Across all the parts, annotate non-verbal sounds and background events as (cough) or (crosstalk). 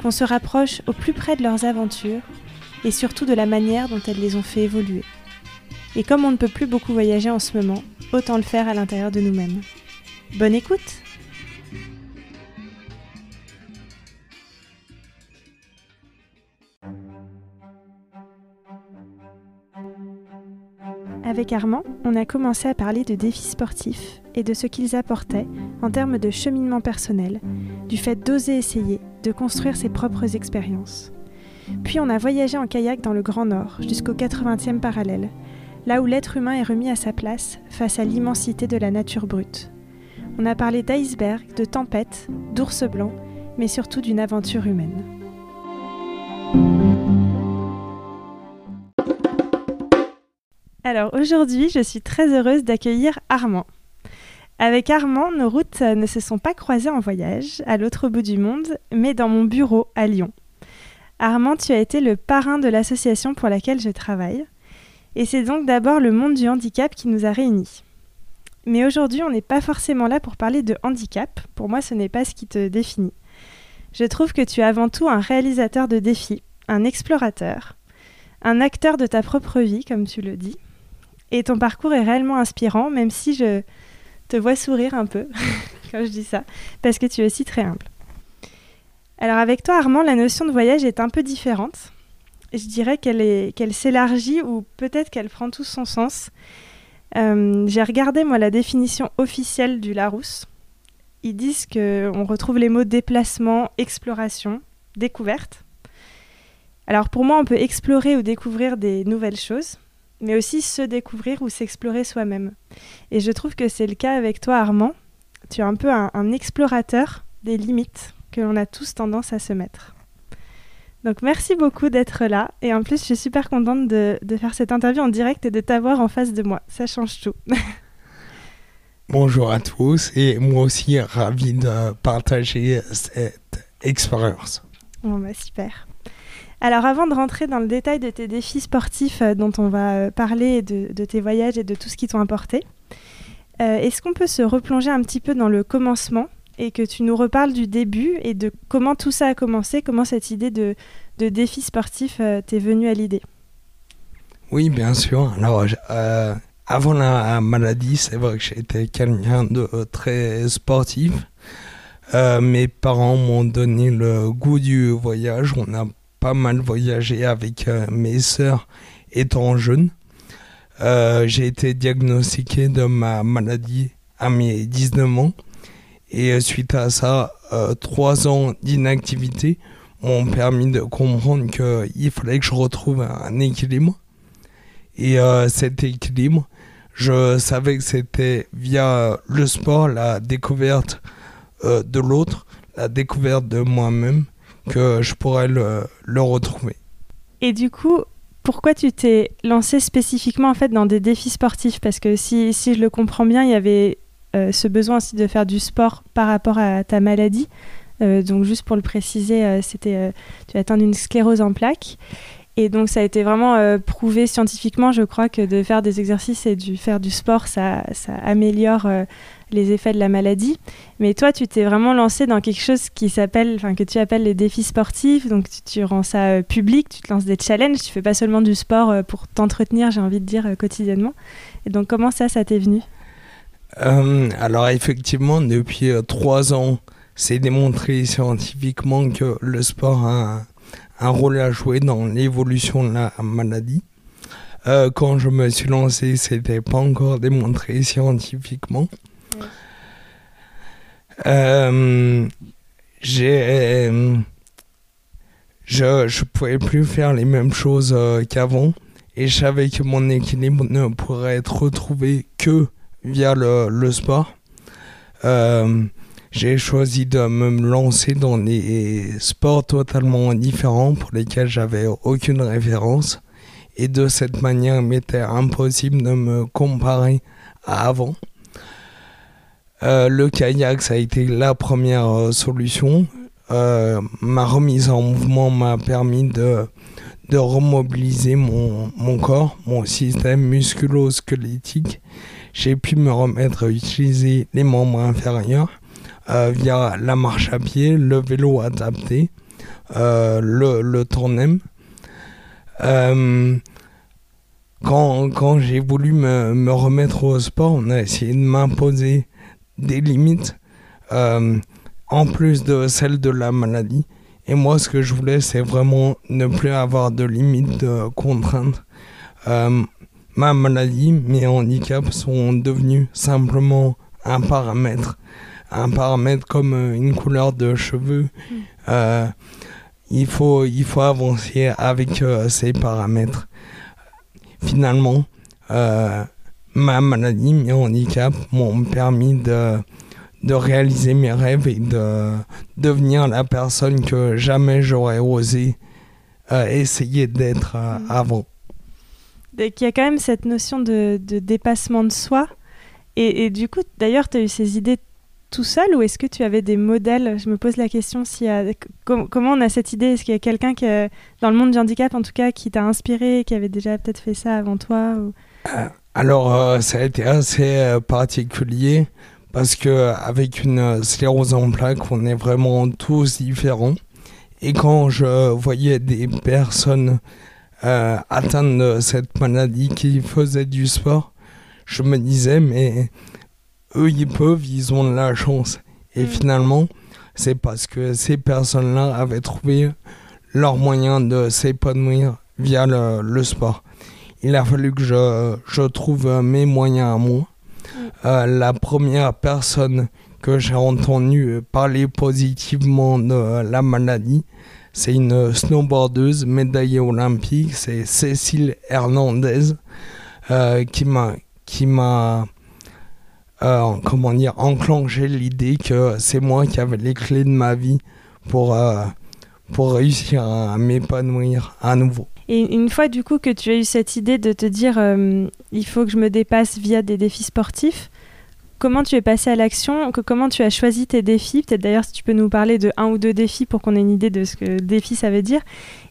qu'on se rapproche au plus près de leurs aventures et surtout de la manière dont elles les ont fait évoluer. Et comme on ne peut plus beaucoup voyager en ce moment, autant le faire à l'intérieur de nous-mêmes. Bonne écoute Avec Armand, on a commencé à parler de défis sportifs et de ce qu'ils apportaient en termes de cheminement personnel, du fait d'oser essayer, de construire ses propres expériences. Puis on a voyagé en kayak dans le Grand Nord jusqu'au 80e parallèle, là où l'être humain est remis à sa place face à l'immensité de la nature brute. On a parlé d'iceberg, de tempêtes, d'ours blancs, mais surtout d'une aventure humaine. Alors aujourd'hui, je suis très heureuse d'accueillir Armand. Avec Armand, nos routes ne se sont pas croisées en voyage à l'autre bout du monde, mais dans mon bureau à Lyon. Armand, tu as été le parrain de l'association pour laquelle je travaille, et c'est donc d'abord le monde du handicap qui nous a réunis. Mais aujourd'hui, on n'est pas forcément là pour parler de handicap, pour moi ce n'est pas ce qui te définit. Je trouve que tu es avant tout un réalisateur de défis, un explorateur, un acteur de ta propre vie, comme tu le dis, et ton parcours est réellement inspirant, même si je te vois sourire un peu (laughs) quand je dis ça, parce que tu es aussi très humble. Alors avec toi, Armand, la notion de voyage est un peu différente. Je dirais qu'elle s'élargit ou peut-être qu'elle prend tout son sens. Euh, j'ai regardé moi la définition officielle du Larousse. Ils disent qu'on retrouve les mots déplacement, exploration, découverte. Alors pour moi, on peut explorer ou découvrir des nouvelles choses, mais aussi se découvrir ou s'explorer soi-même. Et je trouve que c'est le cas avec toi, Armand. Tu es un peu un, explorateur des limites que l'on a tous tendance à se mettre. Donc merci beaucoup d'être là. Et en plus, je suis super contente de, de, faire cette interview en direct et de t'avoir en face de moi. Ça change tout. (laughs) Bonjour à tous et moi aussi ravi de partager cette expérience. Bon bah super. Alors avant de rentrer dans le détail de tes défis sportifs euh, dont on va euh, parler, de, de, tes voyages et de tout ce qui t'ont apporté, euh, est-ce qu'on peut se replonger un petit peu dans le commencement et que tu nous reparles du début et de comment tout ça a commencé, comment cette idée de, de défi sportif t'est venue à l'idée? Oui, bien sûr. Alors, avant la maladie, c'est vrai que j'étais quelqu'un de très sportif. mes parents m'ont donné le goût du voyage. On a pas mal voyagé avec euh, mes sœurs étant jeune. Euh, j'ai été diagnostiqué de ma maladie à mes 19 ans. Et euh, suite à ça, trois ans d'inactivité m'ont permis de comprendre qu'il fallait que je retrouve un équilibre. Et cet équilibre, je savais que c'était via le sport, la découverte de l'autre, la découverte de moi-même, que je pourrais le, retrouver. Et du coup, pourquoi tu t'es lancé spécifiquement en fait dans des défis sportifs? Parce que si, si, je le comprends bien, il y avait euh, ce besoin aussi de faire du sport par rapport à ta maladie. Euh, donc juste pour le préciser, euh, c'était tu as atteint une sclérose en plaques. Et donc ça a été vraiment prouvé scientifiquement, je crois, que de faire des exercices et de faire du sport, ça, ça améliore les effets de la maladie. Mais toi, tu t'es vraiment lancé dans quelque chose qui s'appelle, enfin que tu appelles les défis sportifs. Donc tu, rends ça euh, public, tu te lances des challenges. Tu fais pas seulement du sport euh, pour t'entretenir, j'ai envie de dire euh, quotidiennement. Et donc comment ça, ça t'est venu? Alors effectivement, depuis trois ans, c'est démontré scientifiquement que le sport a un, rôle à jouer dans l'évolution de la maladie. quand je me suis lancé, c'était pas encore démontré scientifiquement. Euh, j'ai je je pouvais plus faire les mêmes choses euh, qu'avant et je savais que mon équilibre ne pourrait être retrouvé que via le, le sport. Euh, j'ai choisi de me lancer dans des sports totalement différents pour lesquels j'avais aucune référence. Et de cette manière, il m'était impossible de me comparer à avant. Euh, le kayak, ça a été la première euh, solution. Euh, ma remise en mouvement m'a permis de, de remobiliser mon, mon corps, mon système musculo-squelettique. J'ai pu me remettre à utiliser les membres inférieurs via la marche à pied, le vélo adapté, euh, le, le tournem. Euh, quand, quand j'ai voulu me, me, remettre au sport, on a essayé de m'imposer des limites, euh, en plus de celles de la maladie. Et moi, ce que je voulais, c'est vraiment ne plus avoir de limites, de contraintes. Euh, ma maladie, mes handicaps sont devenus simplement un paramètre un paramètre comme euh, une couleur de cheveux. Mm. Euh, il, faut, il faut avancer avec euh, ces paramètres. Finalement, euh, ma maladie, mes handicaps m'ont permis de, de réaliser mes rêves et de devenir la personne que jamais j'aurais osé essayer d'être euh, mm. avant. Donc il y a quand même cette notion de, de dépassement de soi. Et, et du coup, d'ailleurs, tu as eu ces idées tout seul ou est-ce que tu avais des modèles? Je me pose la question si com comment on a cette idée? Est-ce qu'il y a quelqu'un qui, dans le monde du handicap en tout cas, qui t'a inspiré, qui avait déjà peut-être fait ça avant toi euh, Alors, euh, ça a été assez euh, particulier parce que avec une sclérose en plaques, on est vraiment tous différents. Et quand je voyais des personnes euh, atteintes de cette maladie qui faisaient du sport, je me disais, mais eux, ils peuvent, ils ont de la chance. Et mmh. finalement, c'est parce que ces personnes-là avaient trouvé leur moyen de s'épanouir via le, le, sport. Il a fallu que je, je trouve mes moyens à moi. Mmh. Euh, la première personne que j'ai entendue parler positivement de la maladie, c'est une snowboardeuse médaillée olympique, c'est Cécile Hernandez, euh, qui m'a qui m'a euh, comment dire, enclencher l'idée que c'est moi qui avais les clés de ma vie pour, euh, pour réussir à m'épanouir à nouveau. Et une fois du coup que tu as eu cette idée de te dire euh, il faut que je me dépasse via des défis sportifs, comment tu es passé à l'action Comment tu as choisi tes défis Peut-être d'ailleurs si tu peux nous parler de un ou deux défis pour qu'on ait une idée de ce que défi ça veut dire.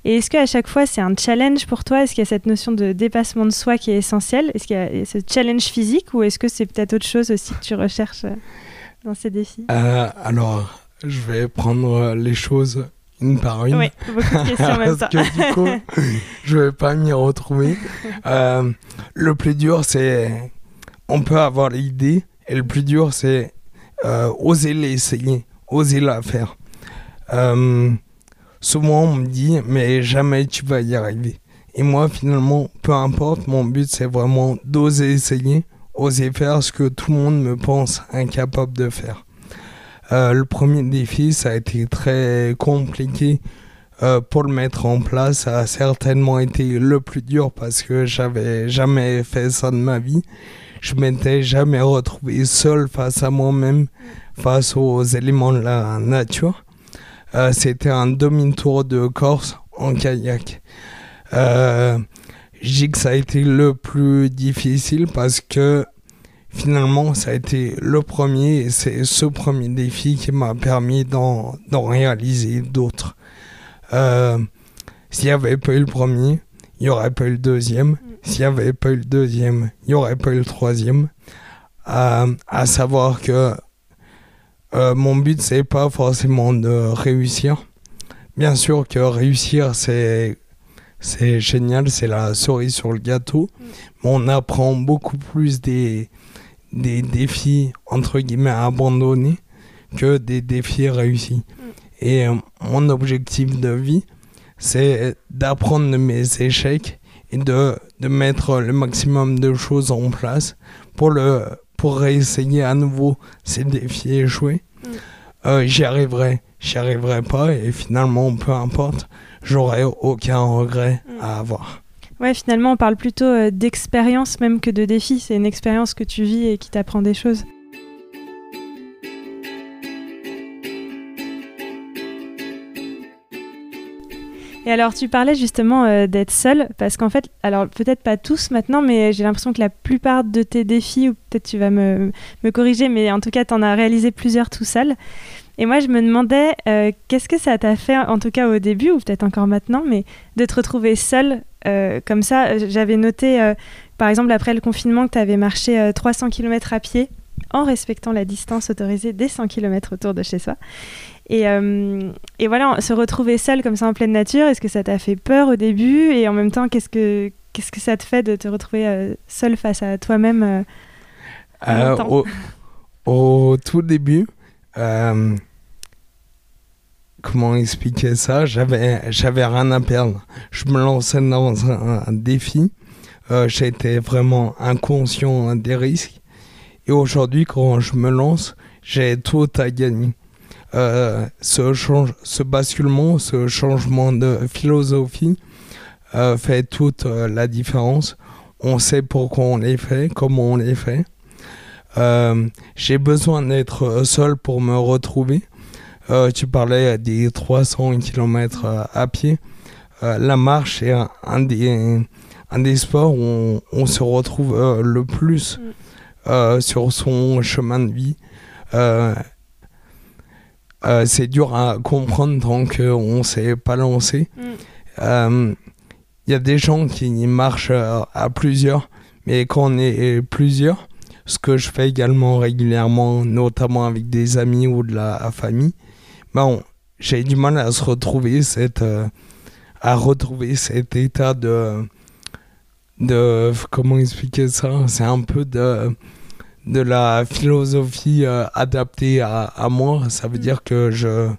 Et est-ce qu'à chaque fois c'est un challenge pour toi? Est-ce qu'il y a cette notion de dépassement de soi qui est essentielle? Est-ce qu'il y a ce challenge physique ou est-ce que c'est peut-être autre chose aussi que tu recherches euh, dans ces défis? Euh, Alors, je vais prendre les choses une par une. Oui, beaucoup de questions (laughs) même Parce que du coup, (laughs) je vais pas m'y retrouver. Euh, le plus dur, c'est on peut avoir l'idée, et le plus dur, c'est euh, oser l'essayer, oser la faire. Euh, souvent, on me dit, mais jamais tu vas y arriver. Et moi, finalement, peu importe, mon but, c'est vraiment d'oser essayer, oser faire ce que tout le monde me pense incapable de faire. Euh, le premier défi, ça a été très compliqué pour le mettre en place. Ça a certainement été le plus dur parce que j'avais jamais fait ça de ma vie. Je m'étais jamais retrouvé seul face à moi-même, face aux éléments de la nature. Euh, C'était un demi-tour de Corse en kayak. Euh, je que ça a été le plus difficile parce que finalement, ça a été le premier et c'est ce premier défi qui m'a permis d'en réaliser d'autres. Euh, S'il n'y avait pas eu le premier, il n'y aurait pas eu le deuxième. S'il n'y avait pas eu le deuxième, il n'y aurait pas eu le troisième. Euh, à savoir que euh, mon but, c'est pas forcément de réussir. Bien sûr que réussir, c'est c'est génial, c'est la cerise sur le gâteau. Mais on apprend beaucoup plus des, des défis entre guillemets abandonnés que des défis réussis. Et euh, mon objectif de vie, c'est d'apprendre de mes échecs et de, de mettre le maximum de choses en place pour, le, pour réessayer à nouveau ces défis échoués. Mm. Euh, j'y arriverai, j'y arriverai pas et finalement, peu importe, j'aurai aucun regret mm. à avoir. Ouais, finalement, on parle plutôt euh, d'expérience même que de défi. C'est une expérience que tu vis et qui t'apprend des choses. Et alors, tu parlais justement euh, d'être seul, parce qu'en fait, alors peut-être pas tous maintenant, mais j'ai l'impression que la plupart de tes défis, ou peut-être tu vas me, me, corriger, mais en tout cas, tu en as réalisé plusieurs tout seul. Et moi, je me demandais, euh, qu'est-ce que ça t'a fait, en tout cas au début, ou peut-être encore maintenant, mais de te retrouver seul euh, comme ça? J'avais noté, par exemple, après le confinement, que tu avais marché 300 km à pied en respectant la distance autorisée des 100 km autour de chez soi. Et, euh, et, voilà, se retrouver seul comme ça en pleine nature, est-ce que ça t'a fait peur au début? Et en même temps, qu'est-ce que, qu'est-ce que ça te fait de te retrouver euh, seul face à toi-même euh, au, au, tout début, comment expliquer ça? J'avais, j'avais rien à perdre. Je me lançais dans un, un défi. j'étais vraiment inconscient des risques. Et aujourd'hui, quand je me lance, j'ai tout à gagner. Euh, ce, ce basculement, ce changement de philosophie euh, fait toute euh, la différence. On sait pourquoi on les fait, comment on les fait. J'ai besoin d'être seul pour me retrouver. tu parlais des 300 km à pied. la marche est un, des, un des sports où on, se retrouve le plus. Mm. Euh, sur son chemin de vie. Euh, euh, c'est dur à comprendre tant qu'on ne s'est pas lancé. Il mm. y a des gens qui marchent à plusieurs, mais quand on est plusieurs, ce que je fais également régulièrement, notamment avec des amis ou de la famille, bon, j'ai du mal à se retrouver cette, à retrouver cet état de, de comment expliquer ça? C'est un peu de de la philosophie euh, adaptée à, à, moi. Ça veut mm. dire que je,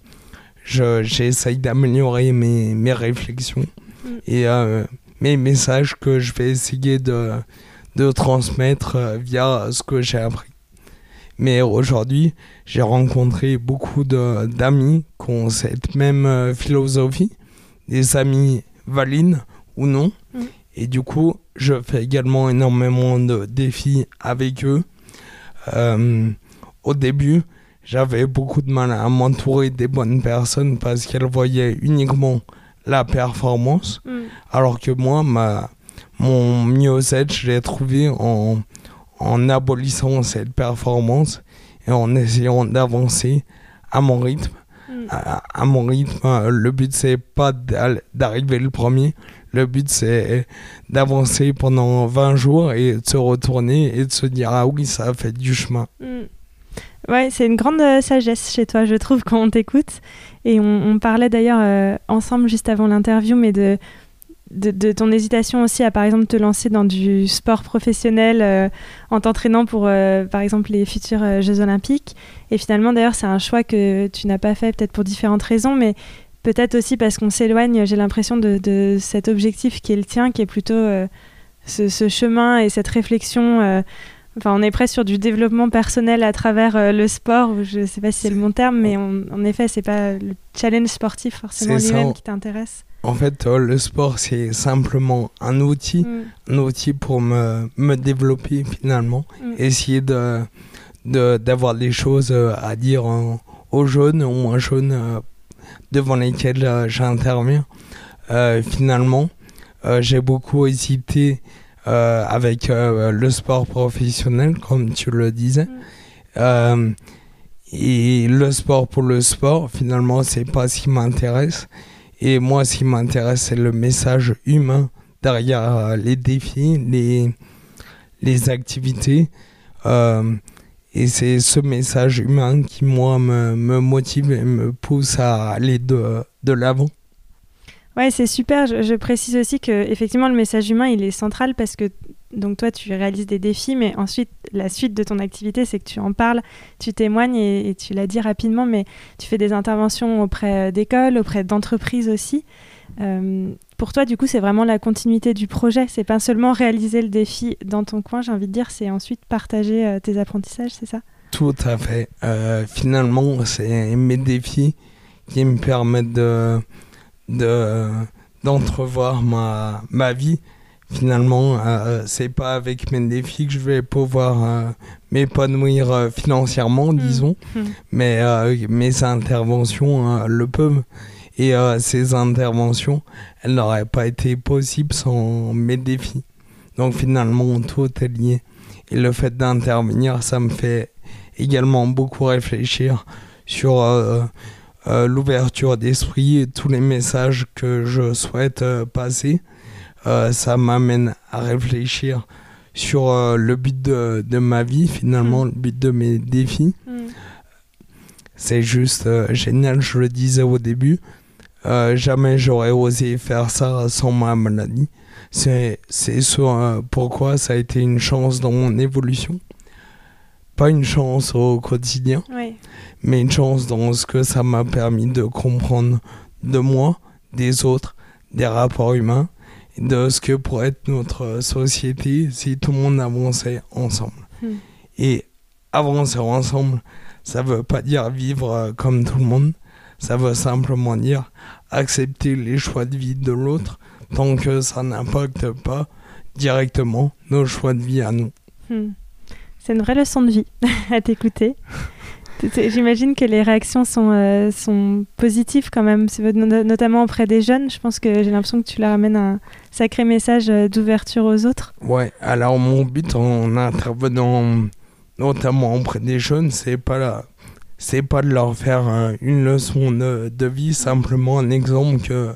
je j'essaye d'améliorer mes, mes réflexions mm. et euh, mes messages que je vais essayer de, de transmettre euh, via ce que j'ai appris. Mais aujourd'hui, j'ai rencontré beaucoup d'amis qui ont cette même philosophie, des amis valides ou non. Mm. Et du coup, je fais également énormément de défis avec eux euh, au début, j'avais beaucoup de mal à m'entourer des bonnes personnes parce qu'elles voyaient uniquement la performance, mm. alors que moi, ma, mon mieux-être, je l'ai trouvé en, en abolissant cette performance et en essayant d'avancer à mon rythme. Mm. À, mon rythme, le but c'est pas d'arriver le premier, le but, c'est d'avancer pendant 20 jours et de se retourner et de se dire Ah oui, ça a fait du chemin. Mm. Ouais, c'est une grande euh, sagesse chez toi, je trouve, quand on t'écoute. Et on, parlait d'ailleurs euh, ensemble juste avant l'interview, mais de, de, ton hésitation aussi à, par exemple, te lancer dans du sport professionnel euh, en t'entraînant pour, par exemple, les futurs Jeux Olympiques. Et finalement, d'ailleurs, c'est un choix que tu n'as pas fait, peut-être pour différentes raisons, mais peut-être aussi parce qu'on s'éloigne, j'ai l'impression, de, cet objectif qui est le tien, qui est plutôt euh, ce, chemin et cette réflexion. Euh, enfin, on est presque sur du développement personnel à travers euh, le sport. Je ne sais pas si c'est le bon terme, mais en effet, c'est pas le challenge sportif forcément lui-même qui t'intéresse. En fait, le sport, c'est simplement un outil, mm. un outil pour me, me développer finalement, mm. essayer de d'avoir des choses à dire aux jeunes, aux moins jeunes devant lesquels euh, j'interviens. Euh, finalement, euh, j'ai beaucoup hésité avec le sport professionnel, comme tu le disais. Mm. et le sport pour le sport, finalement, c'est pas ce qui m'intéresse. Et moi, ce qui m'intéresse, c'est le message humain derrière les défis, les, les activités. Et c'est ce message humain qui, moi, me, motive et me pousse à aller de, de l'avant. Ouais, c'est super. Je, précise aussi que effectivement le message humain, il est central parce que donc toi, tu réalises des défis, mais ensuite, la suite de ton activité, c'est que tu en parles, tu témoignes et, tu l'as dit rapidement, mais tu fais des interventions auprès d'écoles, auprès d'entreprises aussi. Euh, pour toi, du coup, c'est vraiment la continuité du projet. C'est pas seulement réaliser le défi dans ton coin, j'ai envie de dire, c'est ensuite partager euh, tes apprentissages, c'est ça? Tout à fait. Euh, finalement, c'est mes défis qui me permettent de, d'entrevoir ma, ma vie. Finalement, euh, c'est pas avec mes défis que je vais pouvoir m'épanouir financièrement, mmh. disons, mmh. mais mes interventions le peuvent. Et ces interventions, elles n'auraient pas été possibles sans mes défis. Donc finalement, tout est lié. Et le fait d'intervenir, ça me fait également beaucoup réfléchir sur l'ouverture d'esprit et tous les messages que je souhaite passer. ça m'amène à réfléchir sur euh, le but de, de, ma vie, finalement, mm. le but de mes défis. Mm. C'est juste euh, génial, je le disais au début. Euh, jamais j'aurais osé faire ça sans ma maladie. C'est ce pourquoi ça a été une chance dans mon évolution. Pas une chance au quotidien, mais une chance dans ce que ça m'a permis de comprendre de moi, des autres, des rapports humains de ce que pourrait être notre société si tout le monde avançait ensemble. Hmm. Et avancer ensemble, ça veut pas dire vivre euh, comme tout le monde, ça veut simplement dire accepter les choix de vie de l'autre tant que ça n'impacte pas directement nos choix de vie à nous. Hmm. C'est une vraie leçon de vie (laughs) à t'écouter. J'imagine que les réactions sont, euh, sont positives quand même, notamment auprès des jeunes. Je pense que j'ai l'impression que tu leur amènes un sacré message euh, d'ouverture aux autres. Ouais, alors mon but en intervenant notamment auprès des jeunes, c'est pas là. C'est pas de leur faire euh, une leçon de, vie, simplement un exemple que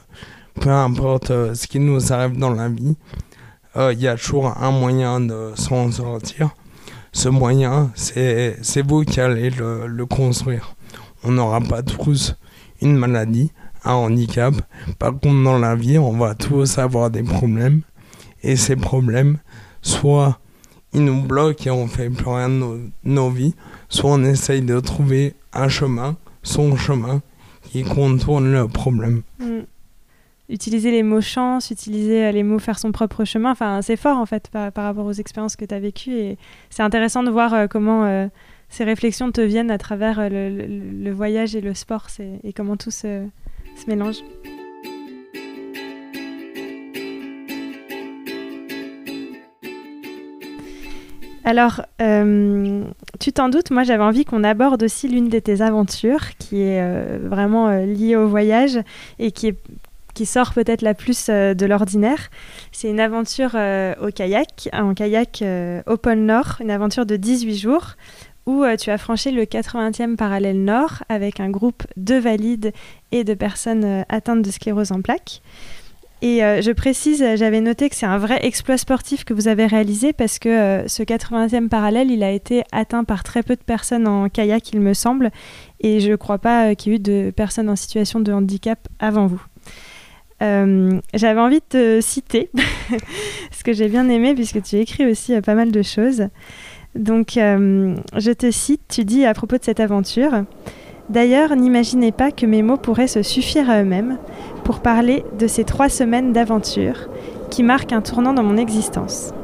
peu importe ce qui nous arrive dans la vie, il y a toujours un moyen de s'en sortir ce moyen, c'est vous qui allez le, construire. On n'aura pas tous une maladie, un handicap. Par contre, dans la vie, on va tous avoir des problèmes. Et ces problèmes, soit ils nous bloquent et on fait plus rien de nos, vies, soit on essaye de trouver un chemin, son chemin, qui contourne le problème. Mm utiliser les mots chance, utiliser euh, les mots faire son propre chemin. C'est fort en fait par, rapport aux expériences que tu as vécues. Et c'est intéressant de voir euh, comment euh, ces réflexions te viennent à travers le, voyage et le sport et comment tout se mélange. Alors, tu t'en doutes, moi j'avais envie qu'on aborde aussi l'une de tes aventures qui est vraiment liée au voyage et qui qui sort peut-être la plus euh, de l'ordinaire. C'est une aventure euh, au kayak, en kayak euh, au pôle Nord, une aventure de 18 jours où tu as franchi le 80e parallèle Nord avec un groupe de valides et de personnes atteintes de sclérose en plaques. Et je précise, j'avais noté que c'est un vrai exploit sportif que vous avez réalisé parce que ce 80e parallèle, il a été atteint par très peu de personnes en kayak, il me semble, et je ne crois pas qu'il y ait eu de personnes en situation de handicap avant vous. Euh, j'avais envie de te citer, (laughs) ce que j'ai bien aimé, puisque tu écris aussi euh, pas mal de choses. Donc, euh, je te cite, tu dis à propos de cette aventure, D'ailleurs, n'imaginez pas que mes mots pourraient se suffire à eux-mêmes pour parler de ces trois semaines d'aventure qui marquent un tournant dans mon existence.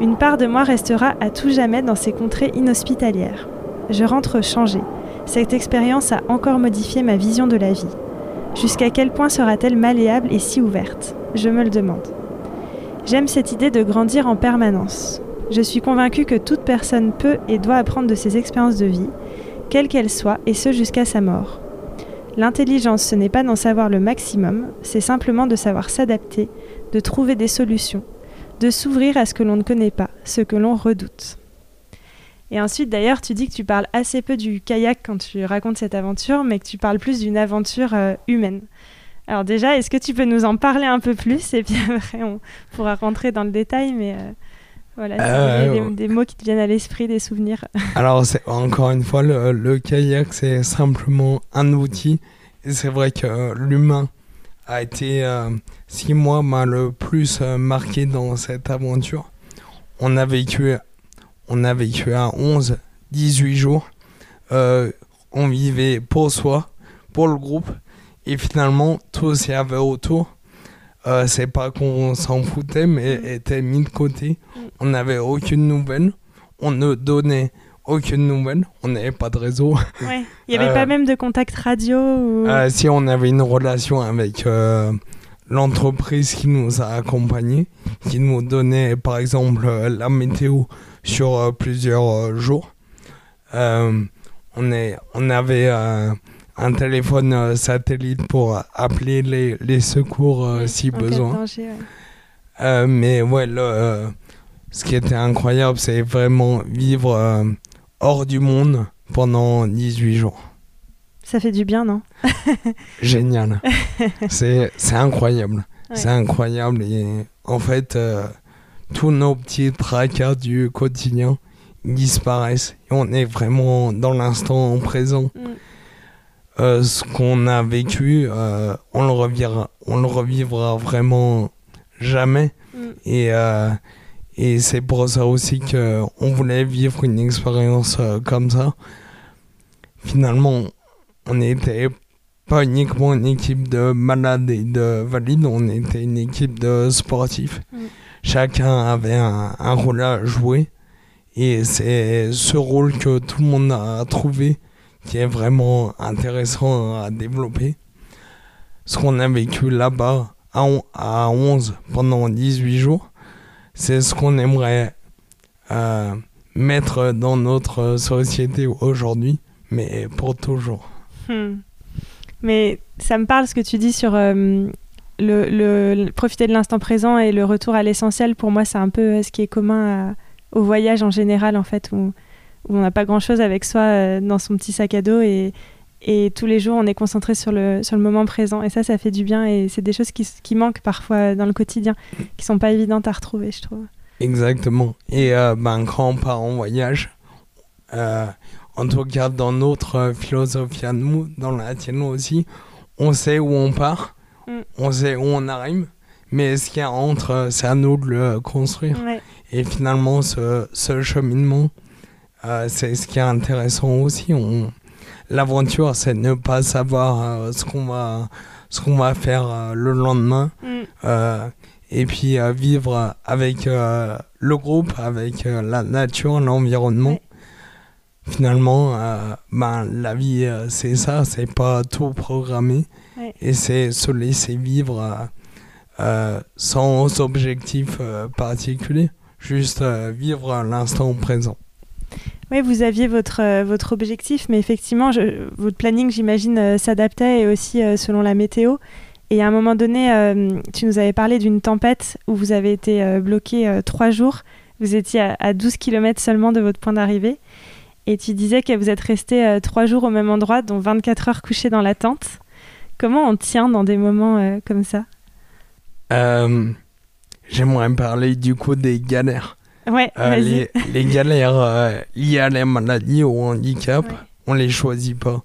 Une part de moi restera à tout jamais dans ces contrées inhospitalières. Je rentre changée. Cette expérience a encore modifié ma vision de la vie. Jusqu'à quel point sera-t-elle malléable et si ouverte? Je me le demande. J'aime cette idée de grandir en permanence. Je suis convaincue que toute personne peut et doit apprendre de ses expériences de vie, quelles qu'elles soient, et ce jusqu'à sa mort. L'intelligence, ce n'est pas d'en savoir le maximum, c'est simplement de savoir s'adapter, de trouver des solutions, de s'ouvrir à ce que l'on ne connaît pas, ce que l'on redoute. Et ensuite, d'ailleurs, tu dis que tu parles assez peu du kayak quand tu racontes cette aventure, mais que tu parles plus d'une aventure euh, humaine. Alors déjà, est-ce que tu peux nous en parler un peu plus? Et puis (laughs) après, on pourra rentrer dans le détail, mais euh, voilà, euh, des, mots qui te viennent à l'esprit, des souvenirs. (laughs) Alors, encore une fois, le, kayak, c'est simplement un outil. Et c'est vrai que l'humain a été, ce qui moi m'a le plus marqué dans cette aventure. On a vécu on a vécu à 11, 18 jours. Euh, on vivait pour soi, pour le groupe. Et finalement, tout y avait autour, euh, c'est pas qu'on s'en foutait, mais mm. était mis de côté. Mm. On n'avait aucune nouvelle. On ne donnait aucune nouvelle. On n'avait pas de réseau. Il n'y avait pas euh, même de contact radio Si on avait une relation avec l'entreprise qui nous a accompagnés, qui nous donnait par exemple la météo sur euh, plusieurs euh, jours. Euh, on, est, on avait un téléphone euh, satellite pour appeler les, les secours euh, si besoin. danger, ouais. Euh, mais ouais, le, ce qui était incroyable, c'est vraiment vivre hors du monde pendant 18 jours. Ça fait du bien, non? (laughs) Génial. c'est incroyable. Ouais. C'est incroyable. Et en fait, euh, tous nos petits tracas du quotidien disparaissent. Et on est vraiment dans l'instant présent. Mm. Euh, ce qu'on a vécu, euh, on, le revivra, on le revivra vraiment jamais. Mm. Et, euh, et c'est pour ça aussi qu'on voulait vivre une expérience comme ça. Finalement, on n'était pas uniquement une équipe de malades et de valides, on était une équipe de sportifs. Mm. Chacun avait un, un rôle à jouer. Et c'est ce rôle que tout le monde a trouvé qui est vraiment intéressant à développer. Ce qu'on a vécu là-bas à, on- à 11 pendant 18 jours, c'est ce qu'on aimerait euh, mettre dans notre société aujourd'hui, mais pour toujours. Hmm. Mais ça me parle ce que tu dis sur euh, le, profiter de l'instant présent et le retour à l'essentiel. Pour moi, c'est un peu euh, ce qui est commun au voyage en général, en fait, où on n'a pas grand-chose avec soi euh, dans son petit sac à dos et, et tous les jours, on est concentré sur le, sur le moment présent. Et ça, ça fait du bien et c'est des choses qui, qui manquent parfois dans le quotidien, qui sont pas évidentes à retrouver, je trouve. Exactement. Et euh, ben, quand on part en voyage, euh, en tout cas dans notre euh, philosophie à nous, dans la tienne aussi, on sait où on part, Mm. on sait où on arrive, mais ce qu'il y a entre, c'est à nous de le construire. Ouais. Et finalement, ce, ce cheminement, euh, c'est ce qui est intéressant aussi. On... L'aventure, c'est ne pas savoir euh, ce qu'on va, ce qu'on va faire euh, le lendemain. Mm. Et puis vivre avec le groupe, avec la nature, l'environnement. Ouais. Finalement, ben, la vie, c'est ça, c'est pas tout programmé. Ouais. Et c'est se laisser vivre euh, sans objectif euh, particulier, juste euh, vivre l'instant présent. Oui, vous aviez votre, euh, votre objectif, mais effectivement, votre planning, j'imagine, euh, s'adaptait et aussi euh, selon la météo. Et à un moment donné, tu nous avais parlé d'une tempête où vous avez été bloqué trois jours. Vous étiez à, à 12 km seulement de votre point d'arrivée. Et tu disais que vous êtes resté trois jours au même endroit, dont 24 heures couché dans la tente. Comment on tient dans des moments comme ça? J'aimerais parler du coup des galères. Ouais, Euh, les, les galères euh, liées à la maladie ou au handicap, Ouais. on les choisit pas.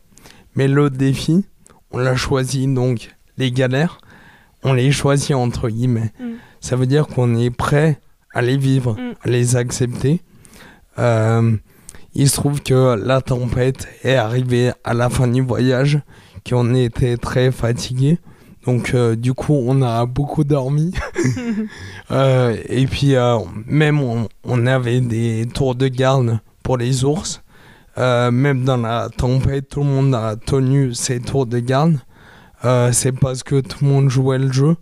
Mais le défi, on l'a choisi donc les galères, on les choisit entre guillemets. Mm. Ça veut dire qu'on est prêt à les vivre, Mm. à les accepter. Euh, il se trouve que la tempête est arrivée à la fin du voyage, qu'on était très fatigué. Donc euh, du coup, on a beaucoup dormi. (laughs) Euh, et puis euh, même on, on avait des tours de garde pour les ours. Même dans la tempête, tout le monde a tenu ses tours de garde. C'est parce que tout le monde jouait le jeu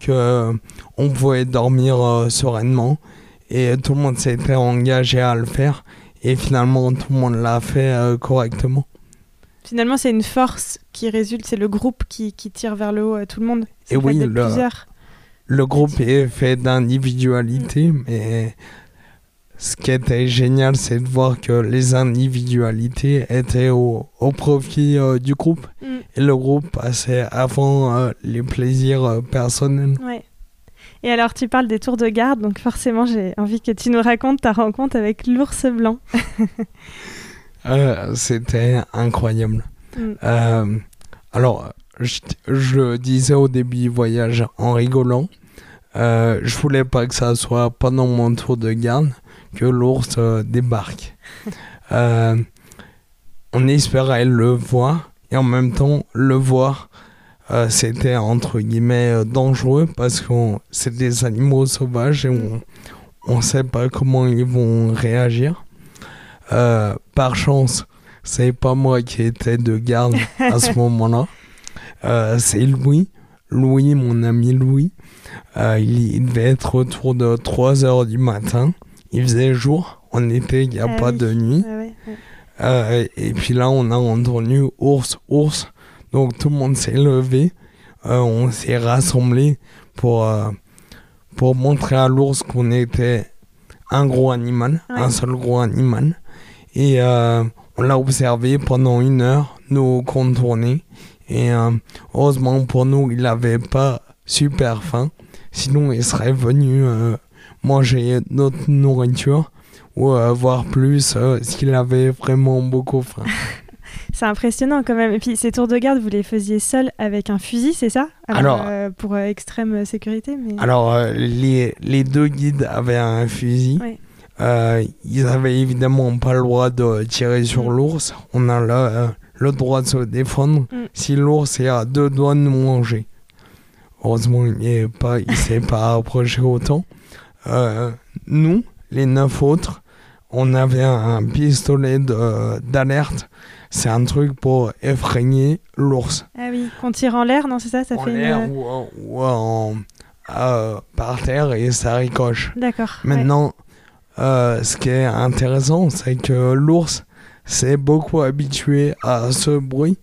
que on pouvait dormir sereinement et tout le monde s'était engagé à le faire et finalement tout le monde l'a fait correctement. Finalement, c'est une force qui résulte, c'est le groupe qui, qui tire vers le haut euh, tout le monde. Et oui, le- plusieurs. Le groupe est fait d'individualités, mais ce qui était génial, c'est de voir que les individualités étaient au, au profit euh, du groupe Mm. et le groupe passait avant euh, les plaisirs euh, personnels. Ouais. Et alors, tu parles des tours de garde, donc forcément, j'ai envie que tu nous racontes ta rencontre avec l'ours blanc. (laughs) Euh, C'était incroyable. Mm. Euh, alors, je, je disais au début du voyage en rigolant, euh, je voulais pas que ça soit pendant mon tour de garde que l'ours euh, débarque. (laughs) On espérait le voir et en même temps le voir. c'était entre guillemets dangereux parce que c'est des animaux sauvages et on on sait pas comment ils vont réagir. Euh, par chance, c'est pas moi qui étais de garde à ce (laughs) moment-là. Euh, c'est Louis. Louis, mon ami Louis. Euh, il, il devait être autour de 3 heures du matin. Il faisait jour. En été, il n'y a Ah pas oui. de nuit. Euh, et puis là, on a entendu ours, ours. Donc tout le monde s'est levé, euh, on s'est rassemblés pour, euh, pour montrer à l'ours qu'on était un gros animal, Ouais. un seul gros animal. Et euh, on l'a observé pendant une heure, nous contourner. Et euh, heureusement pour nous, il n'avait pas super faim. Sinon, il serait venu euh, manger notre nourriture ou euh, voir plus euh, s'il avait vraiment beaucoup faim. (laughs) C'est impressionnant quand même. Et puis ces tours de garde, vous les faisiez seuls avec un fusil, c'est ça? Alors- euh, pour extrême sécurité. Mais... Alors, les, les deux guides avaient un fusil. Ouais. Euh, ils avaient évidemment pas le droit de tirer sur Mm. l'ours. On a le, euh, le droit de se défendre Mm. si l'ours est à deux doigts de nous manger. Heureusement, il pas, il (laughs) s'est pas approché autant. Euh, nous, les neuf autres, on avait un pistolet d'alerte. C'est un truc pour effrayer l'ours. Ah oui, qu'on tire en l'air, non, c'est ça Ça en fait l'air une... ou, en- ou en- euh, par terre et ça ricoche. D'accord. ouais. Euh, ce qui est intéressant, c'est que l'ours s'est beaucoup habitué à ce bruit.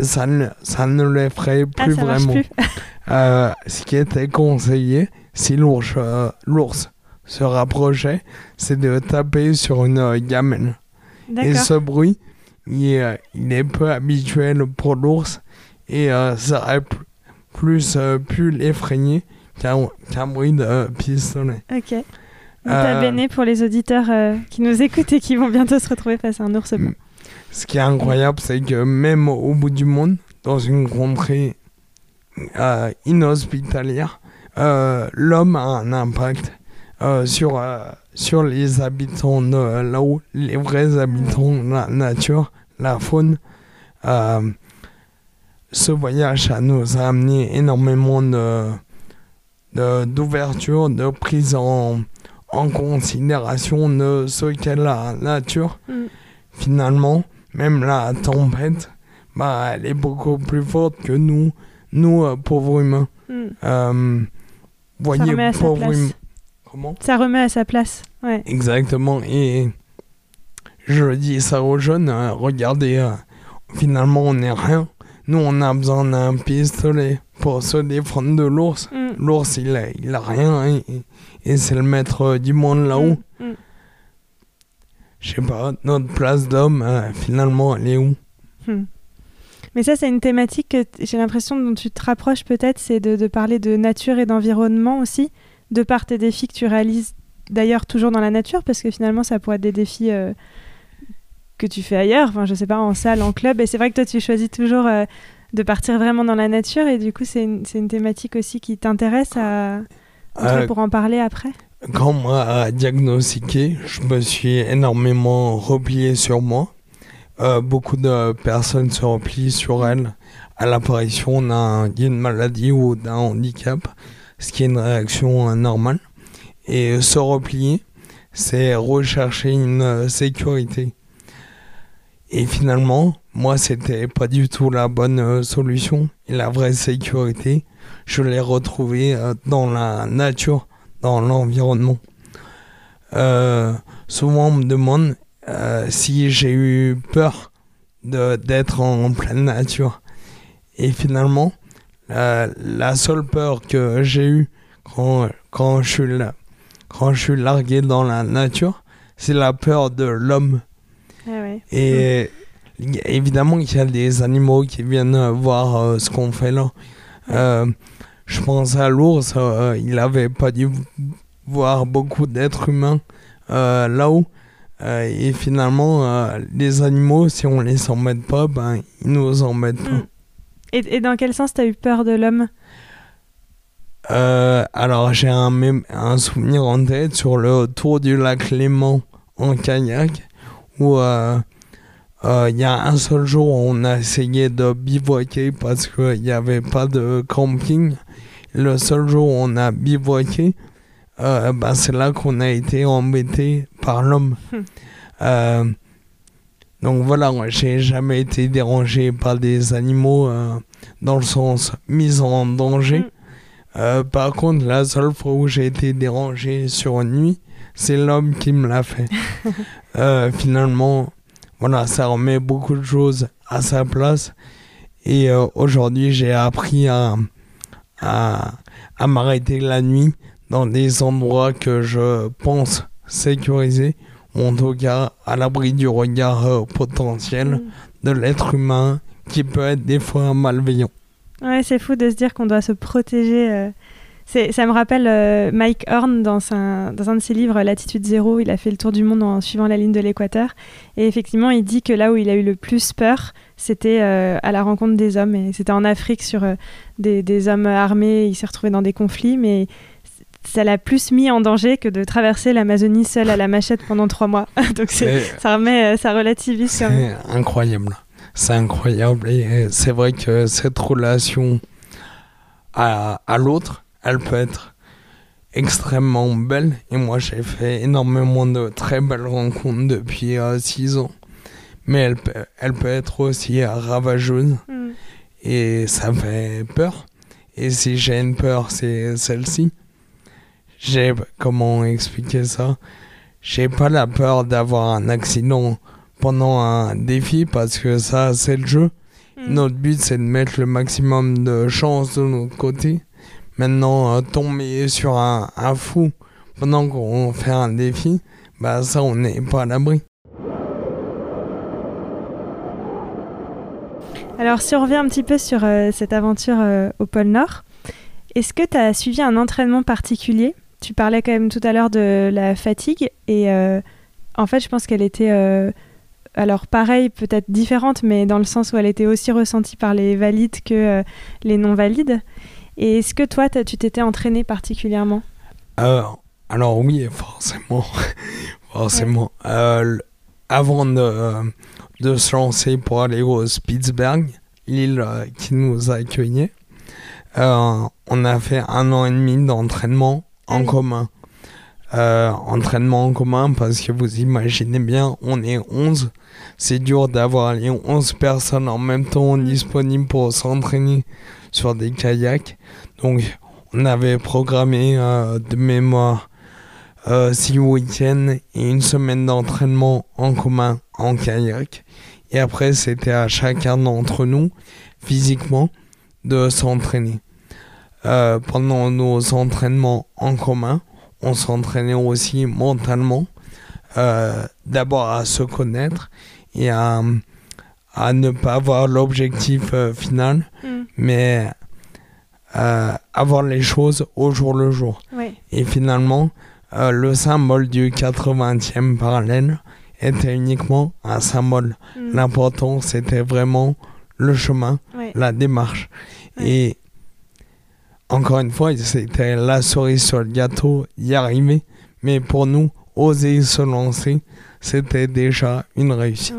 Ça ne, ça ne l'effraie Ah, plus vraiment. plus. (laughs) Euh, ce qui était conseillé, si l'ours euh, l'ours se rapprochait, c'est de taper sur une euh, gamelle. Et ce bruit, il est, il est peu habituel pour l'ours et ça aurait plus pu l'effrayer qu'un qu'un bruit de pistolet. Ok. Nota Euh, bene pour les auditeurs euh, qui nous écoutent et qui vont bientôt se retrouver face à un ours blanc. Ce qui est incroyable, c'est que même au bout du monde, dans une contrée euh, inhospitalière, euh, l'homme a un impact euh, sur, euh, sur les habitants de là-haut, les vrais habitants de la nature, la faune. Ce voyage, ça nous a amené énormément de, de- d'ouverture, de, prise en, en considération de ce qu'est la nature Mm. finalement, même la tempête, bah, elle est beaucoup plus forte que nous, nous euh, pauvres humains. Mm. Euh, voyez, remet à sa pauvres place. humains. Comment? Ça remet à sa place. Ouais. Exactement. Et je dis ça aux jeunes, euh, regardez, euh, finalement, on n'est rien. Nous, on a besoin d'un pistolet pour se défendre de l'ours. Mm. L'ours, il a, il a rien et, et c'est le maître euh, du monde là-haut. Mm. Mm. Je sais pas, notre place d'homme, euh, finalement, elle est où? Hmm. Mais ça, c'est une thématique que j'ai l'impression dont tu te rapproches peut-être, c'est de, de parler de nature et d'environnement aussi, de par tes défis que tu réalises d'ailleurs toujours dans la nature, parce que finalement, ça pourrait être des défis euh, que tu fais ailleurs, enfin, je sais pas, en salle, en club, et c'est vrai que toi, tu choisis toujours euh, de partir vraiment dans la nature, et du coup, c'est une, c'est une thématique aussi qui t'intéresse à... Euh, pour en parler après? Quand on m'a diagnostiqué, je me suis énormément replié sur moi. Euh, beaucoup de personnes se replient sur elles à l'apparition d'un- d'une maladie ou d'un handicap, ce qui est une réaction euh, normale. Et se replier, c'est rechercher une sécurité. Et finalement, moi, c'était pas du tout la bonne solution. Et la vraie sécurité, je l'ai retrouvée euh, dans la nature dans l'environnement. Euh, souvent, on me demande euh, si j'ai eu peur d'être en, pleine nature. Et finalement, la, la seule peur que j'ai eue quand, quand, je suis là, quand je suis largué dans la nature, c'est la peur de l'homme. Ah ouais. Et y- évidemment qu'il y a des animaux qui viennent voir euh, ce qu'on fait là. Je pense à l'ours, euh, il avait pas dû voir beaucoup d'êtres humains euh, là-haut. Euh, et finalement, les animaux, si on les embête pas, ben, ils nous embêtent pas. Mm. Et, et dans quel sens t'as eu peur de l'homme? Alors, j'ai un, un souvenir en tête sur le tour du lac Léman en kayak où il y a un seul jour où on a essayé de bivouaquer parce qu'il n'y avait pas de camping. Le seul jour où on a bivouaqué, euh, bah, c'est là qu'on a été embêté par l'homme. Hmm. Euh, donc voilà, moi, j'ai jamais été dérangé par des animaux euh, dans le sens mise en danger. Mm. Euh, par contre, la seule fois où j'ai été dérangé sur une nuit, c'est l'homme qui me l'a fait. (laughs) Euh, finalement, voilà, ça remet beaucoup de choses à sa place. Et euh, aujourd'hui, j'ai appris à, à, à m'arrêter la nuit dans des endroits que je pense sécurisés, ou en tout cas à l'abri du regard euh, potentiel Mm. de l'être humain qui peut être des fois malveillant. Ouais, c'est fou de se dire qu'on doit se protéger. euh. Ça me rappelle euh, Mike Horn dans un, dans un de ses livres, Latitude Zéro. Il a fait le tour du monde en suivant la ligne de l'équateur. Et effectivement, il dit que là où il a eu le plus peur, c'était euh, à la rencontre des hommes. Et c'était en Afrique sur euh, des, des hommes armés. Il s'est retrouvé dans des conflits, mais ça l'a plus mis en danger que de traverser l'Amazonie seul à la machette pendant trois mois. (laughs) Donc ça remet, ça relativise. C'est incroyable. C'est incroyable. Et c'est vrai que cette relation à, à l'autre, elle peut être extrêmement belle. Et moi, j'ai fait énormément de très belles rencontres depuis 6 ans. Mais elle peut, elle peut être aussi ravageuse. Mm. Et ça fait peur. Et si j'ai une peur, c'est celle-ci. J'ai, comment expliquer ça? J'ai pas la peur d'avoir un accident pendant un défi parce que ça, c'est le jeu. Mm. Notre but, c'est de mettre le maximum de chance de notre côté. Maintenant, euh, tomber sur un, fou pendant qu'on fait un défi, bah ça, on n'est pas à l'abri. Alors, si on revient un petit peu sur euh, cette aventure euh, au pôle Nord, est-ce que tu as suivi un entraînement particulier? Tu parlais quand même tout à l'heure de la fatigue et en fait, je pense qu'elle était alors pareil, peut-être différente, mais dans le sens où elle était aussi ressentie par les valides que les non-valides. Et est-ce que toi, tu t'étais entraîné particulièrement? Euh, alors oui, (laughs) forcément, (laughs) forcément. Euh, avant de, euh, de se lancer pour aller au Spitzberg, l'île qui nous a accueillis, euh, on a fait un an et demi d'entraînement en Oui. commun. Euh, entraînement en commun parce que vous imaginez bien, on est 11. C'est dur d'avoir les 11 personnes en même temps disponibles pour s'entraîner sur des kayaks. Donc on avait programmé euh, de mémoire euh, six week-ends et une semaine d'entraînement en commun en kayak. Et après, c'était à chacun d'entre nous, physiquement, de s'entraîner. Euh, pendant nos entraînements en commun, on s'entraînait aussi mentalement, d'abord à se connaître et à, à ne pas avoir l'objectif euh, final, mais euh, avoir les choses au jour le jour. Oui. Et finalement, euh, le symbole du 80e parallèle était uniquement un symbole. Mm. L'important, c'était vraiment le chemin, la démarche. Et encore une fois, c'était la cerise sur le gâteau, y arriver. Mais pour nous, oser se lancer, c'était déjà une réussite.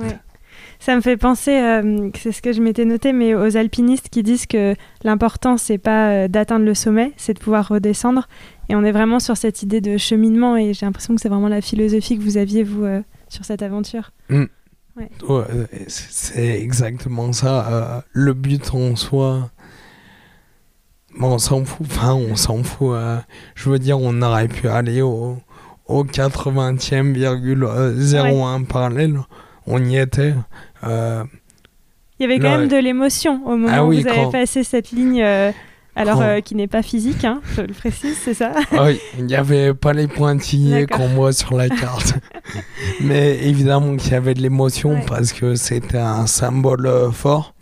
Ouais. Ça me fait penser, euh, c'est ce que je m'étais noté, mais aux alpinistes qui disent que l'important, c'est pas euh, d'atteindre le sommet, c'est de pouvoir redescendre. Et on est vraiment sur cette idée de cheminement, et j'ai l'impression que c'est vraiment la philosophie que vous aviez, vous, euh, sur cette aventure. Ouais, c'est c'est exactement ça. euh, le but en soi, bon, on s'en fout. Enfin, on s'en fout. je veux dire, on aurait pu aller au, au 80e,01 parallèle. On y était. Euh, Il y avait quand même de l'émotion au moment Ah où oui, vous avez quand- passé cette ligne, euh, alors Quand- euh, qui n'est pas physique, hein, je le précise, c'est ça (laughs) oui, il n'y avait pas les pointillés qu'on voit sur la carte. (laughs) Mais évidemment qu'il y avait de l'émotion Ouais. parce que c'était un symbole euh, fort.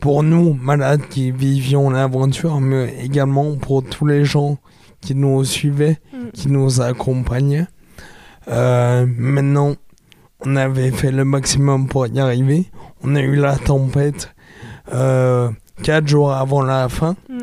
Pour nous, malades qui vivions l'aventure, mais également pour tous les gens qui nous suivaient, Mm. qui nous accompagnaient. Maintenant, on avait fait le maximum pour y arriver. On a eu la tempête euh, quatre jours avant la fin. Mm.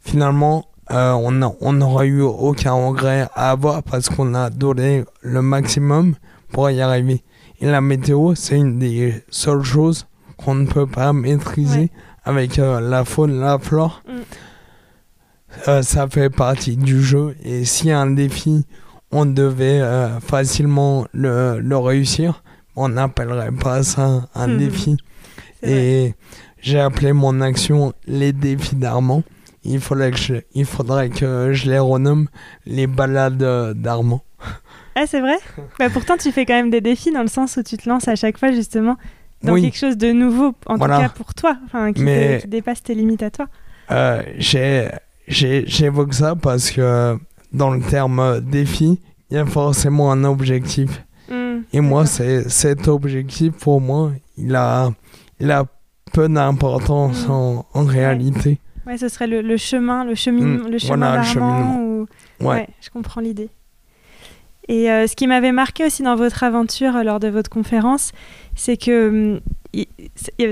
Finalement, euh, on n'a on n'aura eu aucun regret à avoir parce qu'on a donné le maximum pour y arriver. Et la météo, c'est une des seules choses qu'on ne peut pas maîtriser Ouais. avec euh, la faune, la flore. Mm. Ça fait partie du jeu. Et si un défi, on devait euh, facilement le, le réussir, on n'appellerait pas ça un Mhm. défi. Et j'ai appelé mon action les défis d'Armand. Il faudrait que je, il faudrait que je les renomme les balades d'Armand. (laughs) Ah, c'est vrai? Bah, Pourtant, tu fais quand même des défis dans le sens où tu te lances à chaque fois, justement. dans Oui. quelque chose de nouveau, en Voilà. tout cas pour toi, qui, Mais- te- qui dépasse tes limites à toi. Euh, J'évoque ça parce que dans le terme défi, il y a forcément un objectif. Hmm, Et moi, c'est cet objectif, pour moi, il a, il a peu d'importance Mm. en, en réalité. Ouais, ce serait le, le chemin, le chemin, Mm, le chemin voilà, d'Armand. ou- Ouais. Ouais, je comprends l'idée. Et euh, ce qui m'avait marqué aussi dans votre aventure euh, lors de votre conférence, c'est que hum,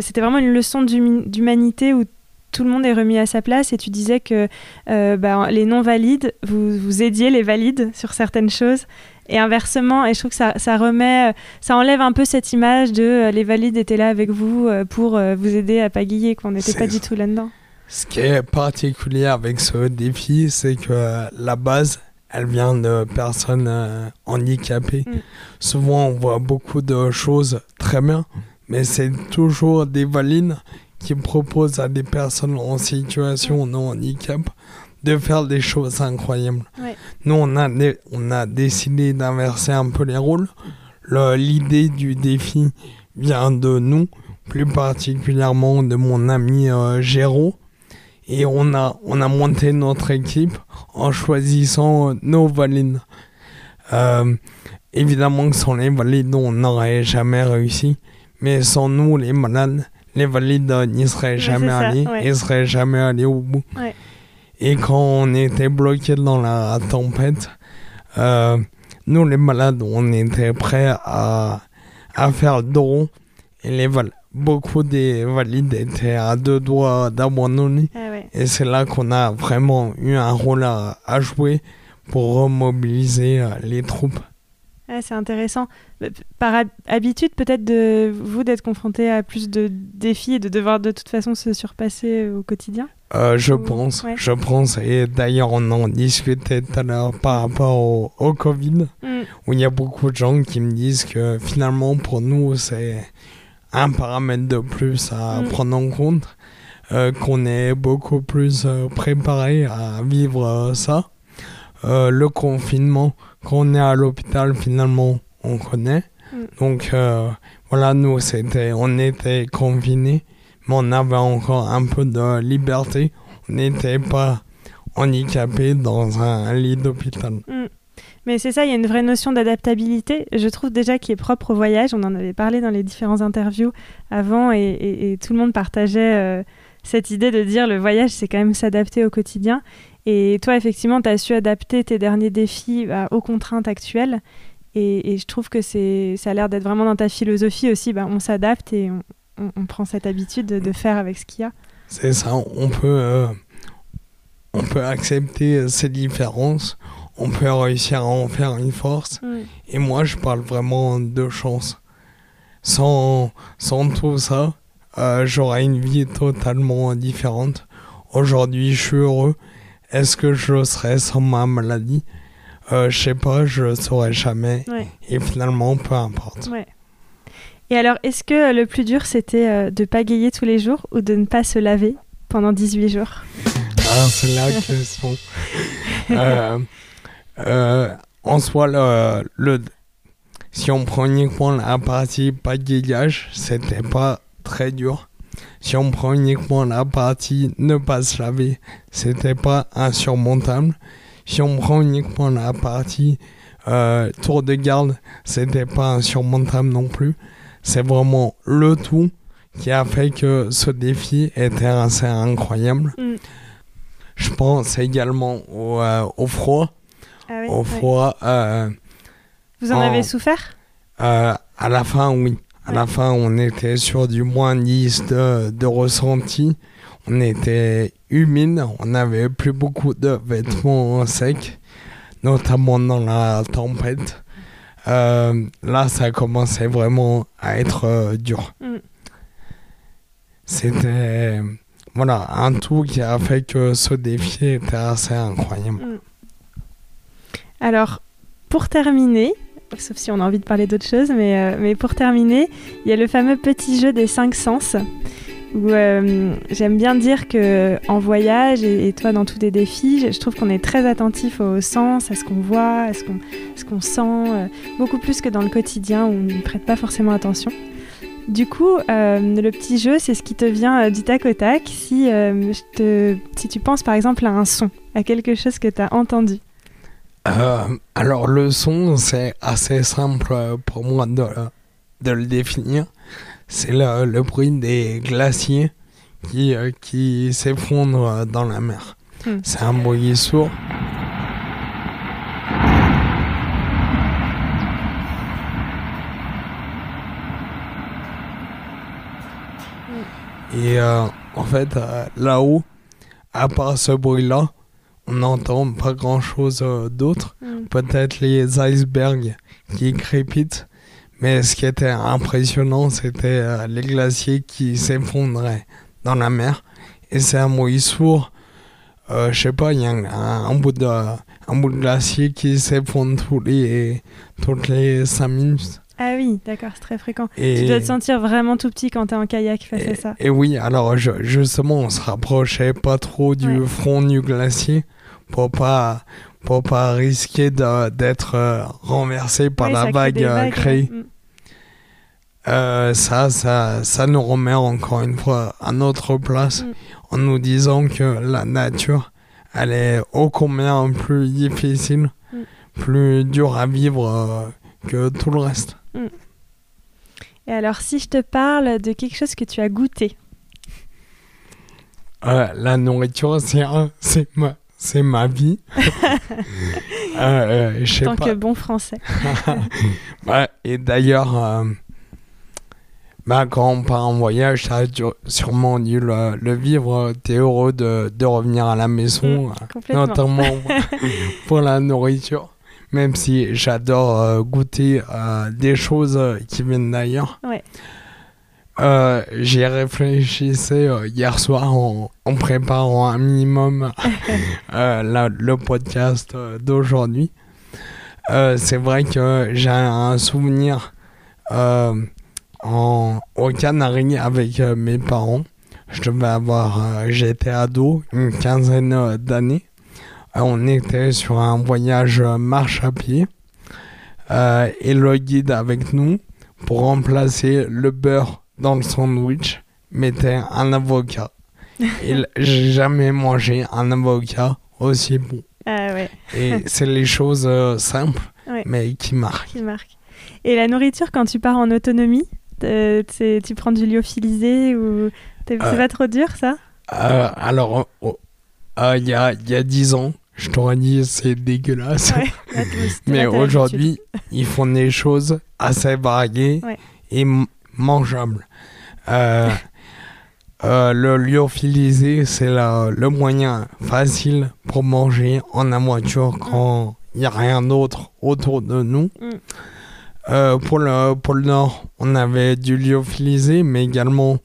c'était vraiment une leçon d'humanité où tout le monde est remis à sa place et tu disais que euh, bah, les non-valides, vous, vous aidiez les valides sur certaines choses et inversement, et je trouve que ça, ça remet, euh, ça enlève un peu cette image de euh, les valides étaient là avec vous pour vous aider à pagayer, qu'on n'était pas du tout là-dedans. Ce qui est particulier avec ce défi, c'est que la base, elle vient de personnes euh, handicapées. Mm. Souvent, on voit beaucoup de choses très bien, mais c'est toujours des valides qui proposent à des personnes en situation de handicap de faire des choses incroyables. Ouais. Nous, on a, on a décidé d'inverser un peu les rôles. Le- L'idée du défi vient de nous, plus particulièrement de mon ami euh, Géraud. Et on a, on a monté notre équipe en choisissant euh, nos valides. Euh, évidemment que sans les valides, on n'aurait jamais réussi. Mais sans nous, les malades, les valides n'y seraient jamais allés. ouais. Ils seraient jamais allés au bout. Ouais. Et quand on était bloqué dans la tempête, euh, nous les malades, on était prêts à, à faire dos. Et les val- beaucoup des valides étaient à deux doigts d'abandonner. Ah ouais. Et c'est là qu'on a vraiment eu un rôle à, à jouer pour remobiliser euh, les troupes. C'est intéressant. Par hab- habitude, peut-être de vous d'être confronté à plus de défis et de devoir de toute façon se surpasser au quotidien? Euh, je Ou- pense, ouais. je pense. Et d'ailleurs, on en discutait tout à l'heure par rapport au, au Covid. Mm. où il y a beaucoup de gens qui me disent que finalement pour nous c'est un paramètre de plus à Mm. prendre en compte, euh, qu'on est beaucoup plus euh, préparé à vivre euh, ça. Euh, le confinement, quand on est à l'hôpital finalement on connaît. Mm. Donc euh, voilà, nous c'était, on était confinés, mais on avait encore un peu de liberté. On n'était pas handicapé dans un lit d'hôpital. Mm. Mais c'est ça, il y a une vraie notion d'adaptabilité, je trouve déjà qui est propre au voyage. On en avait parlé dans les différentes interviews avant et, et- et tout le monde partageait euh, cette idée de dire le voyage, c'est quand même s'adapter au quotidien. Et toi, effectivement, tu as su adapter tes derniers défis bah, aux contraintes actuelles. Et, et je trouve que c'est, ça a l'air d'être vraiment dans ta philosophie aussi. Bah, on s'adapte et on, on- on prend cette habitude de, de faire avec ce qu'il y a. C'est ça, on peut, euh, on peut accepter ces différences, on peut réussir à en faire une force. Et moi, je parle vraiment de chance. Sans, sans tout ça, euh, j'aurais une vie totalement différente. Aujourd'hui, je suis heureux. Est-ce que je serais sans ma maladie? Euh, Je sais pas, je saurais jamais. Ouais. Et finalement, peu importe. Ouais. Et alors, est-ce que le plus dur, c'était euh, de pagayer tous les jours ou de ne pas se laver pendant 18 jours? Ah, c'est la question. (laughs) Euh, euh, en soi, le, le- si on prend uniquement la partie pagayage, c'était pas très dur. Si on prend uniquement la partie ne pas se laver, c'était pas insurmontable. Si on prend uniquement la partie euh, tour de garde, c'était pas insurmontable non plus. C'est vraiment le tout qui a fait que ce défi était assez incroyable. Mm. Je pense également au, euh, au froid. Ah Au ouais. froid, euh, Vous en en- avez souffert à la fin, oui. À la fin, on était sur du moins 10 de, de ressenti. On était humide, on n'avait plus beaucoup de vêtements secs, notamment dans la tempête. Euh, là, ça commençait vraiment à être euh, dur. Mm. C'était voilà, un tout qui a fait que ce défi était assez incroyable. Alors, pour terminer, sauf si on a envie de parler d'autre chose, mais, euh, mais pour terminer, il y a le fameux petit jeu des cinq sens. Où euh, j'aime bien dire que en voyage et, toi dans tous tes défis, je, trouve qu'on est très attentif aux sens, à ce qu'on voit, à ce qu'on sent, euh, beaucoup plus que dans le quotidien où on n'y prête pas forcément attention. Du coup, le petit jeu, c'est ce qui te vient du tac au tac. Si, si tu penses par exemple à un son, à quelque chose que tu as entendu. Euh, alors le son, c'est assez simple euh, pour moi de, de le définir. C'est le, le bruit des glaciers qui, euh, qui s'effondrent dans la mer. Hmm. C'est un bruit sourd. Et euh, en fait, là-haut, à part ce bruit-là, on n'entend pas grand-chose euh, d'autre. Mm. Peut-être les icebergs qui crépitent. Mais ce qui était impressionnant, c'était euh, les glaciers qui s'effondraient dans la mer. Et c'est un bruit sourd. Euh, je sais pas, il y a un, un- un bout de, un bout de glacier qui s'effondre tous les, toutes les 5 minutes. Ah oui, d'accord, c'est très fréquent. Et, Tu dois te sentir vraiment tout petit quand tu es en kayak face à ça. et oui, alors je- justement, on se rapprochait pas trop du Ouais. front du glacier pour pas, pour pas risquer d'être euh, renversé par Oui, la vague euh, créée. Mm. Euh, ça, ça, ça nous remet encore une fois à notre place Mm. en nous disant que la nature, elle est ô combien plus difficile, Mm. plus dure à vivre euh, que tout le reste. Et alors, si je te parle de quelque chose que tu as goûté, la nourriture, c'est un- c'est ma, c'est ma vie. (laughs) euh, euh, sais tant pas. que bon français. (laughs) Et d'ailleurs, euh, bah, quand on part en voyage, tu as sûrement dû le, le vivre. Tu es heureux de, de revenir à la maison, euh, Complètement. notamment (laughs) pour la nourriture. Même si j'adore euh, goûter euh, des choses euh, qui viennent d'ailleurs. Ouais. Euh, J'y réfléchissais euh, hier soir en, préparant un minimum (laughs) euh, le podcast euh, d'aujourd'hui. C'est vrai que j'ai un souvenir en, aux Canaries avec mes parents. Je devais avoir, j'étais ado, une quinzaine d'années. On était sur un voyage marche à pied. Et le guide avec nous, pour remplacer le beurre dans le sandwich, mettait un avocat. Et (laughs) j'ai jamais mangé un avocat aussi bon. Ah ouais, Et (laughs) c'est les choses euh, simples, Ouais. mais qui marquent. qui marque. Et la nourriture, quand tu pars en autonomie, tu prends du lyophilisé ou c'est Euh. pas trop dur ça? Euh, alors, oh, euh, il y, a, y a 10 ans, je t'aurais dit c'est dégueulasse. Ouais, là, (laughs) Mais aujourd'hui, ils font des choses assez variées Ouais. et m- mangeables. Euh, (laughs) euh, le lyophilisé, c'est le moyen facile pour manger en la voiture quand il n'y a rien d'autre autour de nous. Mm. Euh, pour, le, pour le nord, on avait du lyophilisé, mais également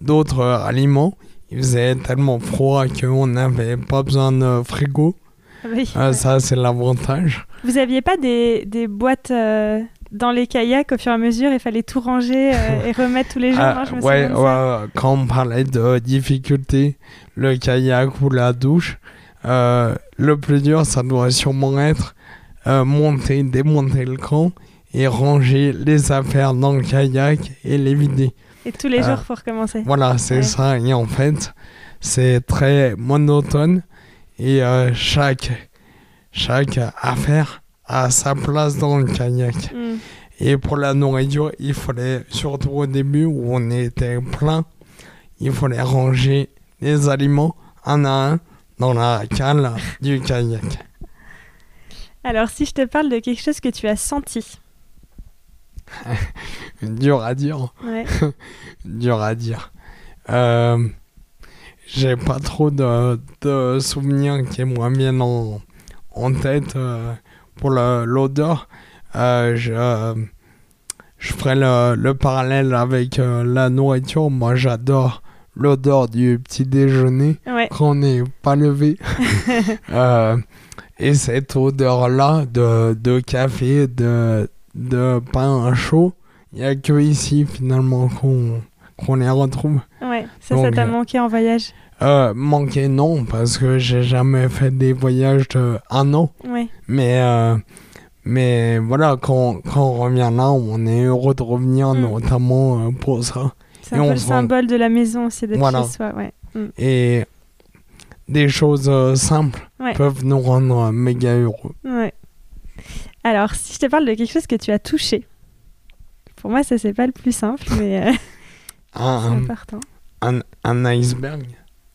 d'autres aliments. Il faisait tellement froid qu'on n'avait pas besoin de frigo. Oui. Ça, c'est l'avantage. Vous aviez pas des, des boîtes dans les kayaks au fur et à mesure Il fallait tout ranger euh, (laughs) et remettre tous les jours. Ah, je me ouais, ouais, quand on parlait de difficultés, le kayak ou la douche, euh, le plus dur, ça doit sûrement être euh, monter, démonter le camp et ranger les affaires dans le kayak et les vider. Et tous les euh, jours pour recommencer. Voilà, c'est Ouais. ça. Et en fait, c'est très monotone et chaque, chaque affaire a sa place dans le kayak. Mm. Et pour la nourriture, il fallait, surtout au début où on était plein, il fallait ranger les aliments un à un dans la cale du kayak. Alors, si je te parle de quelque chose que tu as senti, (laughs) Dur à dire, ouais. (laughs) dur à dire. Euh, J'ai pas trop de, de souvenirs qui me viennent en, en tête euh, pour l'odeur. Euh, je, je ferai le, le parallèle avec euh, la nourriture. Moi, j'adore l'odeur du petit déjeuner ouais. quand on n'est pas levé. (laughs) Euh, et cette odeur-là de, de café, de, de pain chaud, il n'y a que ici finalement qu'on qu'on les retrouve. Ouais, ça, ça Donc, t'a euh, manqué en voyage? Euh, manquer non, parce que j'ai jamais fait des voyages de un an. Ouais. Mais, euh, mais voilà, quand, quand on revient là, on est heureux de revenir, Mm. notamment euh, pour ça. C'est un peu le rend- symbole de la maison aussi d'être Voilà. chez soi. Ouais. Mm. Et des choses euh, simples Ouais. peuvent nous rendre méga heureux. Ouais. Alors, si je te parle de quelque chose que tu as touché, pour moi, ça c'est pas le plus simple, mais (laughs) c'est important. un, un iceberg.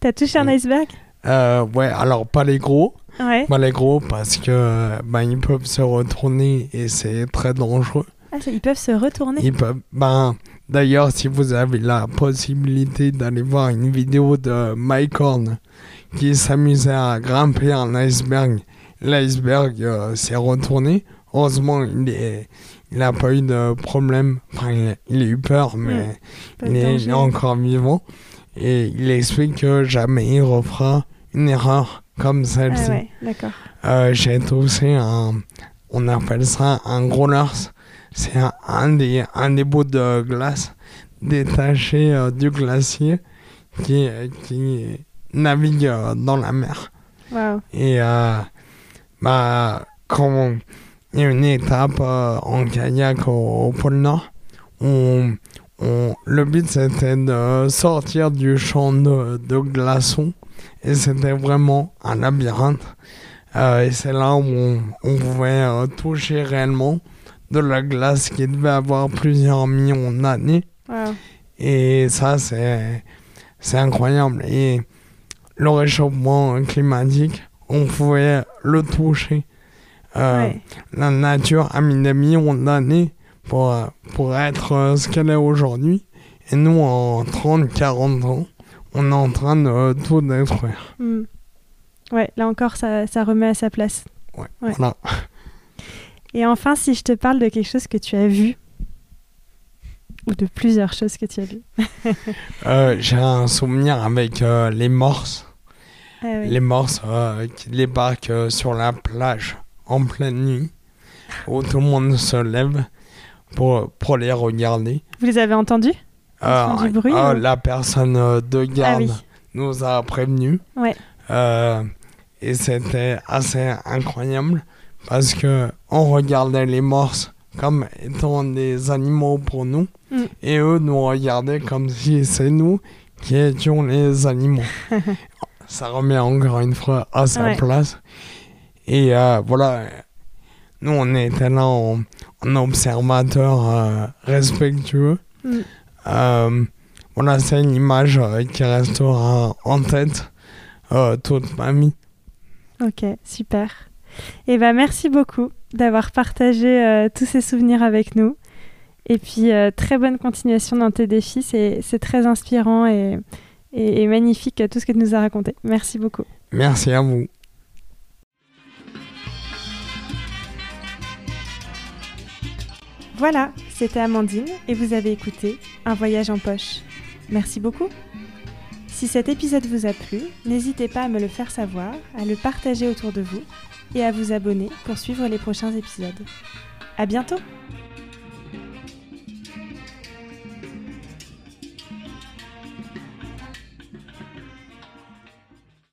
T'as touché un iceberg? Euh, ouais, alors pas les gros, Ouais. pas les gros parce que ben, ils peuvent se retourner et c'est très dangereux. Ah, ils peuvent se retourner? Ils peuvent, ben, d'ailleurs, si vous avez la possibilité d'aller voir une vidéo de Mike Horn qui s'amusait à grimper un iceberg, l'iceberg euh, s'est retourné. Heureusement, il est, il n'a pas eu de problème. Enfin, il a, il a eu peur, mais il est encore vivant. Et il explique que jamais il refera une erreur comme Ah celle-ci. ouais, d'accord. Euh, J'ai touché un, on appelle ça un growlers. C'est un, un des, un des bouts de glace détachés euh, du glacier qui, qui navigue euh, dans la mer. Waouh. Et bah, quand il y a une étape en kayak au, au pôle Nord, on, on, le but c'était de sortir du champ de, de glaçons et c'était vraiment un labyrinthe. Euh, et c'est là où on, on pouvait euh, toucher réellement de la glace qui devait avoir plusieurs millions d'années. Et ça, c'est, c'est incroyable. Et le réchauffement climatique, on pouvait le toucher. Euh, Ouais. La nature a mis des millions d'années pour, pour être ce qu'elle est aujourd'hui. Et nous, en 30, 40 ans, on est en train de tout détruire. Hmm. Ouais, là encore, ça, ça remet à sa place. Ouais, Ouais. Voilà. Et enfin, si je te parle de quelque chose que tu as vu, ou de plusieurs choses que tu as vues. (laughs) Euh, J'ai un souvenir avec euh, les morses. Ah oui. Les morses euh, qui débarquent sur la plage en pleine nuit, où tout le monde se lève pour, pour les regarder. Vous les avez entendus du bruit, euh, ou- la personne euh, de garde oui. nous a prévenus. Ouais. Euh, et c'était assez incroyable parce que on regardait les morses comme étant des animaux pour nous Mm. et eux nous regardaient comme si c'est nous qui étions les animaux. (laughs) Ça remet encore une fois à sa Ouais. place. Et euh, voilà, nous on était là en, en observateur euh, respectueux. Mm. Euh, voilà, c'est une image euh, qui restera en tête euh, toute ma vie. Ok, super. Et ben merci beaucoup d'avoir partagé euh, tous ces souvenirs avec nous. Et puis très bonne continuation dans tes défis. C'est très inspirant et, et- et magnifique tout ce que tu nous as raconté. Merci beaucoup. Merci à vous. Voilà, c'était Amandine et vous avez écouté Un voyage en poche. Merci beaucoup. Si cet épisode vous a plu, n'hésitez pas à me le faire savoir, à le partager autour de vous et à vous abonner pour suivre les prochains épisodes. À bientôt!